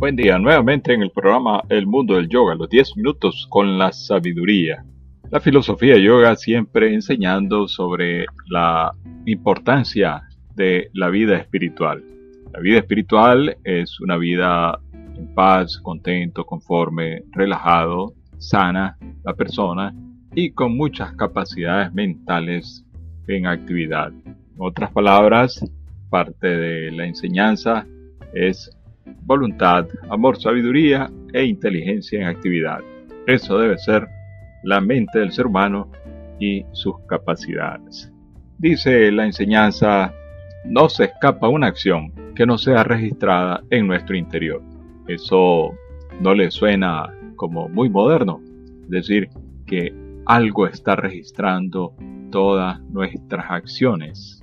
Buen día, nuevamente en el programa El Mundo del Yoga, los 10 minutos con la sabiduría. La filosofía yoga siempre enseñando sobre la importancia de la vida espiritual. La vida espiritual es una vida en paz, contento, conforme, relajado, sana la persona y con muchas capacidades mentales en actividad. En otras palabras, parte de la enseñanza es voluntad, amor, sabiduría e inteligencia en actividad. Eso debe ser la mente del ser humano y sus capacidades. Dice la enseñanza, no se escapa una acción que no sea registrada en nuestro interior. Eso no le suena como muy moderno, decir, que algo está registrando todas nuestras acciones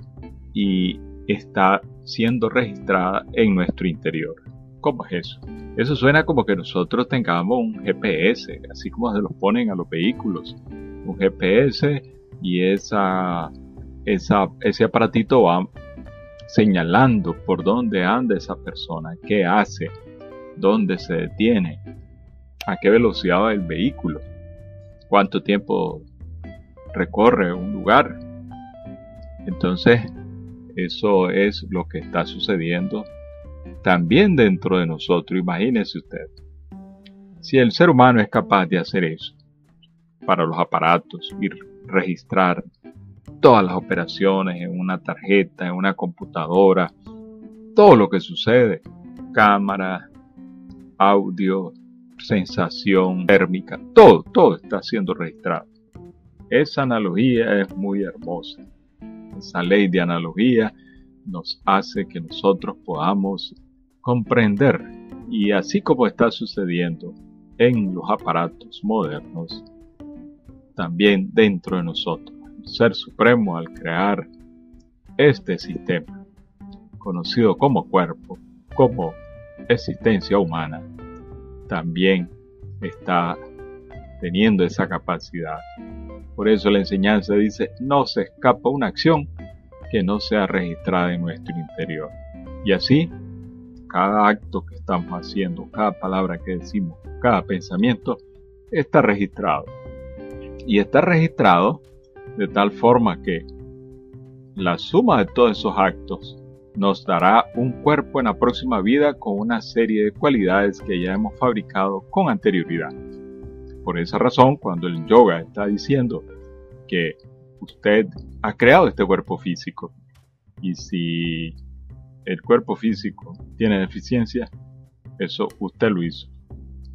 y está siendo registrada en nuestro interior. ¿Cómo es eso? Eso suena como que nosotros tengamos un GPS, así como se los ponen a los vehículos. Un GPS y esa, ese aparatito va señalando por dónde anda esa persona, qué hace, dónde se detiene, a qué velocidad va el vehículo, cuánto tiempo recorre un lugar. Entonces, eso es lo que está sucediendo también dentro de nosotros. Imagínese usted. Si el ser humano es capaz de hacer eso para los aparatos y registrar todas las operaciones en una tarjeta, en una computadora, todo lo que sucede, cámara, audio, sensación térmica, todo, todo está siendo registrado. Esa analogía es muy hermosa. Esa ley de analogía nos hace que nosotros podamos comprender y así como está sucediendo en los aparatos modernos, también dentro de nosotros, el Ser Supremo al crear este sistema, conocido como cuerpo, como existencia humana, también está teniendo esa capacidad. Por eso la enseñanza dice, no se escapa una acción que no sea registrada en nuestro interior. Y así, cada acto que estamos haciendo, cada palabra que decimos, cada pensamiento, está registrado. Y está registrado de tal forma que la suma de todos esos actos nos dará un cuerpo en la próxima vida con una serie de cualidades que ya hemos fabricado con anterioridad. Por esa razón, cuando el yoga está diciendo que usted ha creado este cuerpo físico. Y si el cuerpo físico tiene deficiencia, eso usted lo hizo.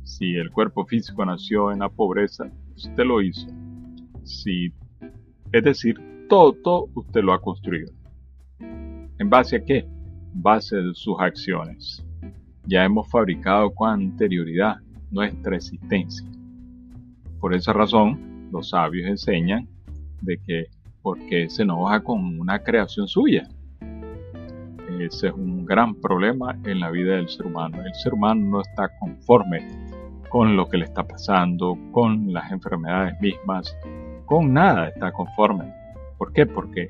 Si el cuerpo físico nació en la pobreza, usted lo hizo. Si, es decir, todo, todo usted lo ha construido. ¿En base a qué? En base de sus acciones. Ya hemos fabricado con anterioridad nuestra existencia. Por esa razón, los sabios enseñan de que porque se enoja con una creación suya. Ese es un gran problema en la vida del ser humano. El ser humano no está conforme con lo que le está pasando, con las enfermedades mismas, con nada está conforme. ¿Por qué? Porque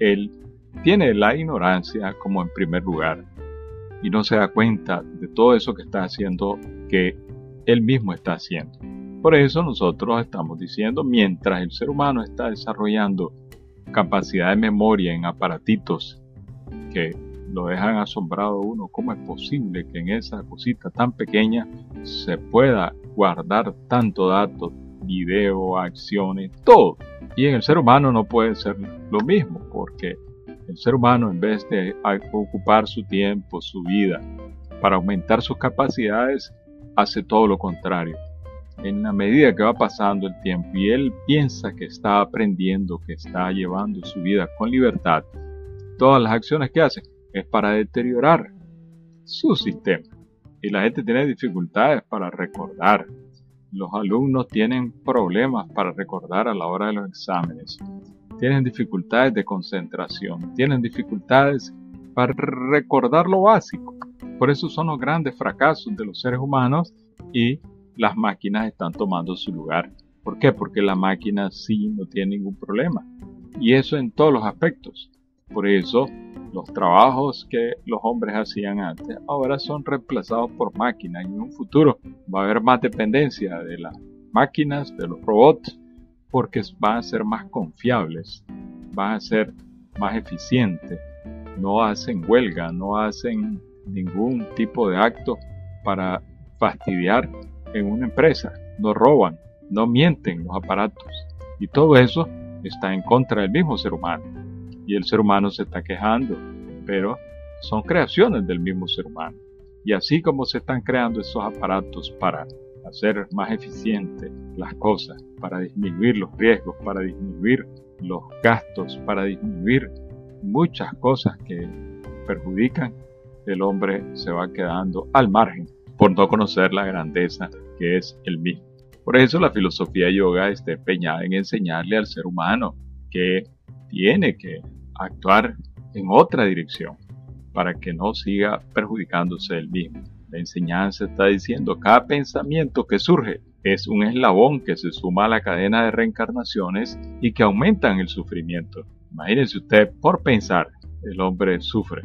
él tiene la ignorancia como en primer lugar y no se da cuenta de todo eso que está haciendo que él mismo está haciendo. Por eso nosotros estamos diciendo, mientras el ser humano está desarrollando capacidad de memoria en aparatitos que lo dejan asombrado uno, ¿cómo es posible que en esa cosita tan pequeña se pueda guardar tanto datos, video, acciones, todo? Y en el ser humano no puede ser lo mismo, porque el ser humano en vez de ocupar su tiempo, su vida, para aumentar sus capacidades, hace todo lo contrario en la medida que va pasando el tiempo y él piensa que está aprendiendo, que está llevando su vida con libertad, todas las acciones que hace es para deteriorar su sistema. Y la gente tiene dificultades para recordar. Los alumnos tienen problemas para recordar a la hora de los exámenes. Tienen dificultades de concentración. Tienen dificultades para recordar lo básico. Por eso son los grandes fracasos de los seres humanos y las máquinas están tomando su lugar. ¿Por qué? Porque la máquina sí no tiene ningún problema. Y eso en todos los aspectos. Por eso los trabajos que los hombres hacían antes ahora son reemplazados por máquinas y en un futuro va a haber más dependencia de las máquinas, de los robots, porque van a ser más confiables, van a ser más eficientes, no hacen huelga, no hacen ningún tipo de acto para fastidiar en una empresa, no roban, no mienten los aparatos y todo eso está en contra del mismo ser humano y el ser humano se está quejando, pero son creaciones del mismo ser humano. Y así como se están creando esos aparatos para hacer más eficientes las cosas, para disminuir los riesgos, para disminuir los gastos, para disminuir muchas cosas que perjudican, el hombre se va quedando al margen por no conocer la grandeza que es el mismo. Por eso la filosofía yoga está empeñada en enseñarle al ser humano que tiene que actuar en otra dirección para que no siga perjudicándose él mismo. La enseñanza está diciendo cada pensamiento que surge es un eslabón que se suma a la cadena de reencarnaciones y que aumentan el sufrimiento. Imagínense usted, por pensar, el hombre sufre.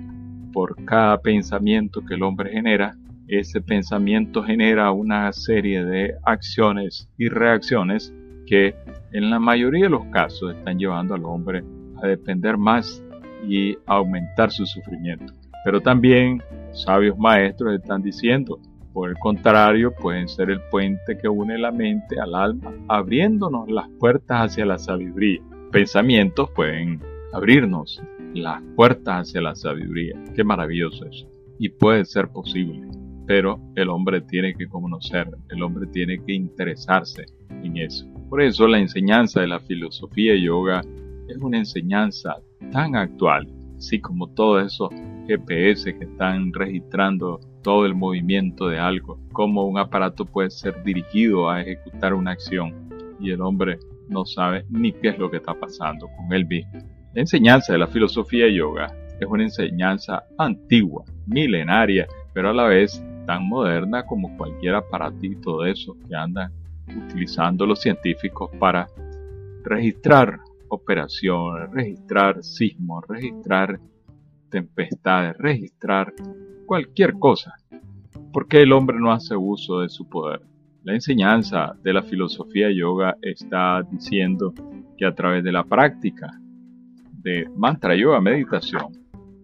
Por cada pensamiento que el hombre genera, ese pensamiento genera una serie de acciones y reacciones que en la mayoría de los casos están llevando al hombre a depender más y a aumentar su sufrimiento. Pero también sabios maestros están diciendo, por el contrario, pueden ser el puente que une la mente al alma, abriéndonos las puertas hacia la sabiduría. Pensamientos pueden abrirnos las puertas hacia la sabiduría. Qué maravilloso eso. Y puede ser posible. Pero el hombre tiene que conocer, el hombre tiene que interesarse en eso. Por eso la enseñanza de la filosofía yoga es una enseñanza tan actual, así como todos esos GPS que están registrando todo el movimiento de algo, cómo un aparato puede ser dirigido a ejecutar una acción y el hombre no sabe ni qué es lo que está pasando con él mismo. La enseñanza de la filosofía yoga es una enseñanza antigua, milenaria, pero a la vez tan moderna como cualquier aparatito de esos que andan utilizando los científicos para registrar operaciones, registrar sismos, registrar tempestades, registrar cualquier cosa. ¿Por qué el hombre no hace uso de su poder? La enseñanza de la filosofía yoga está diciendo que a través de la práctica de mantra yoga meditación,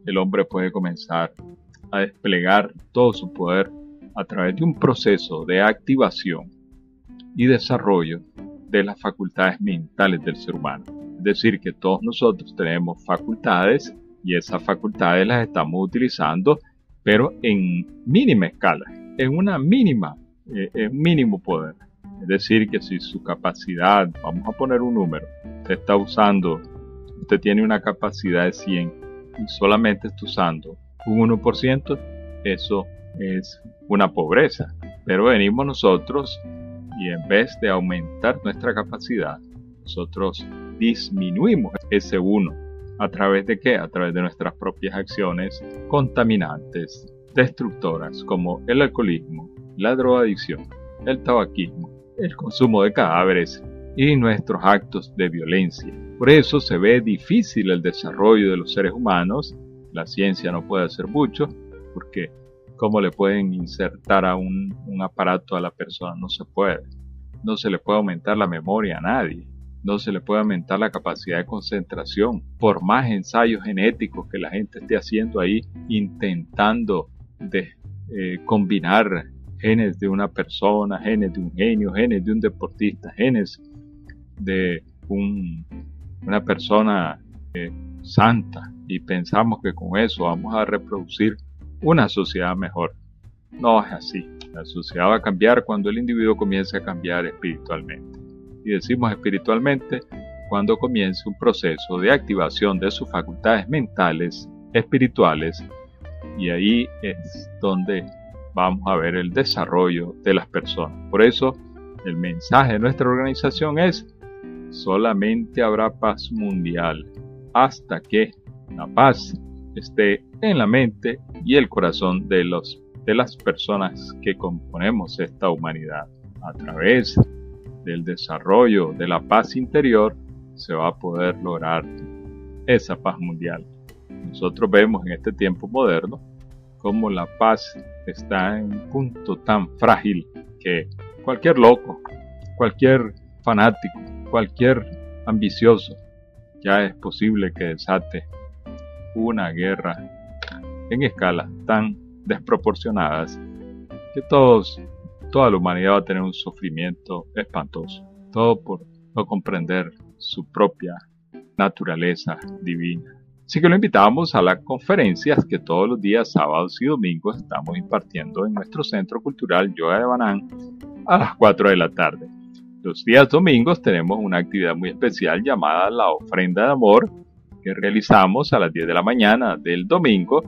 el hombre puede comenzar a desplegar todo su poder a través de un proceso de activación y desarrollo de las facultades mentales del ser humano decir que todos nosotros tenemos facultades y esas facultades las estamos utilizando, pero en mínima escala, en una mínima, eh, en mínimo poder. Es decir, que si su capacidad, vamos a poner un número, usted está usando, usted tiene una capacidad de 100 y solamente está usando un 1%, eso es una pobreza. Pero venimos nosotros y en vez de aumentar nuestra capacidad, nosotros disminuimos ese uno. ¿A través de qué? A través de nuestras propias acciones contaminantes, destructoras, como el alcoholismo, la drogadicción, el tabaquismo, el consumo de cadáveres y nuestros actos de violencia. Por eso se ve difícil el desarrollo de los seres humanos. La ciencia no puede hacer mucho porque ¿cómo le pueden insertar a un, aparato a la persona? No se puede. No se le puede aumentar la memoria a nadie no se le puede aumentar la capacidad de concentración. Por más ensayos genéticos que la gente esté haciendo ahí, intentando eh, combinar genes de una persona, genes de un genio, genes de un deportista, genes de una persona santa y pensamos que con eso vamos a reproducir una sociedad mejor. No es así. La sociedad va a cambiar cuando el individuo comience a cambiar espiritualmente y decimos espiritualmente cuando comience un proceso de activación de sus facultades mentales, espirituales, y ahí es donde vamos a ver el desarrollo de las personas. Por eso, el mensaje de nuestra organización es, solamente habrá paz mundial hasta que la paz esté en la mente y el corazón de, los, de las personas que componemos esta humanidad a través del desarrollo de la paz interior, se va a poder lograr esa paz mundial. Nosotros vemos en este tiempo moderno cómo la paz está en un punto tan frágil que cualquier loco, cualquier fanático, cualquier ambicioso, ya es posible que desate una guerra en escalas tan desproporcionadas que todos, toda la humanidad va a tener un sufrimiento espantoso. Todo por no comprender su propia naturaleza divina. Así que lo invitamos a las conferencias que todos los días, sábados y domingos, estamos impartiendo en nuestro Centro Cultural Yoga de Banán a las 4 de la tarde. Los días domingos tenemos una actividad muy especial llamada la ofrenda de amor que realizamos a las 10 de la mañana del domingo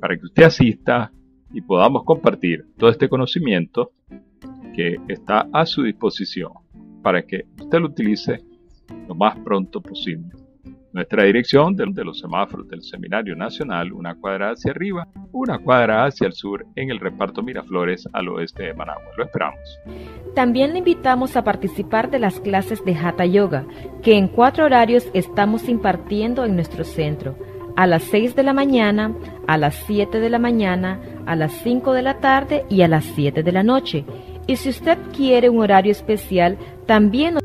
para que usted asista y podamos compartir todo este conocimiento que está a su disposición para que usted lo utilice lo más pronto posible. Nuestra dirección de, los semáforos del Seminario Nacional, una cuadra hacia arriba, una cuadra hacia el sur en el reparto Miraflores al oeste de Managua. Lo esperamos. También le invitamos a participar de las clases de Hatha Yoga, que en cuatro horarios estamos impartiendo en nuestro centro. A las 6 de la mañana, a las 7 de la mañana, a las 5 de la tarde y a las 7 de la noche. Y si usted quiere un horario especial, también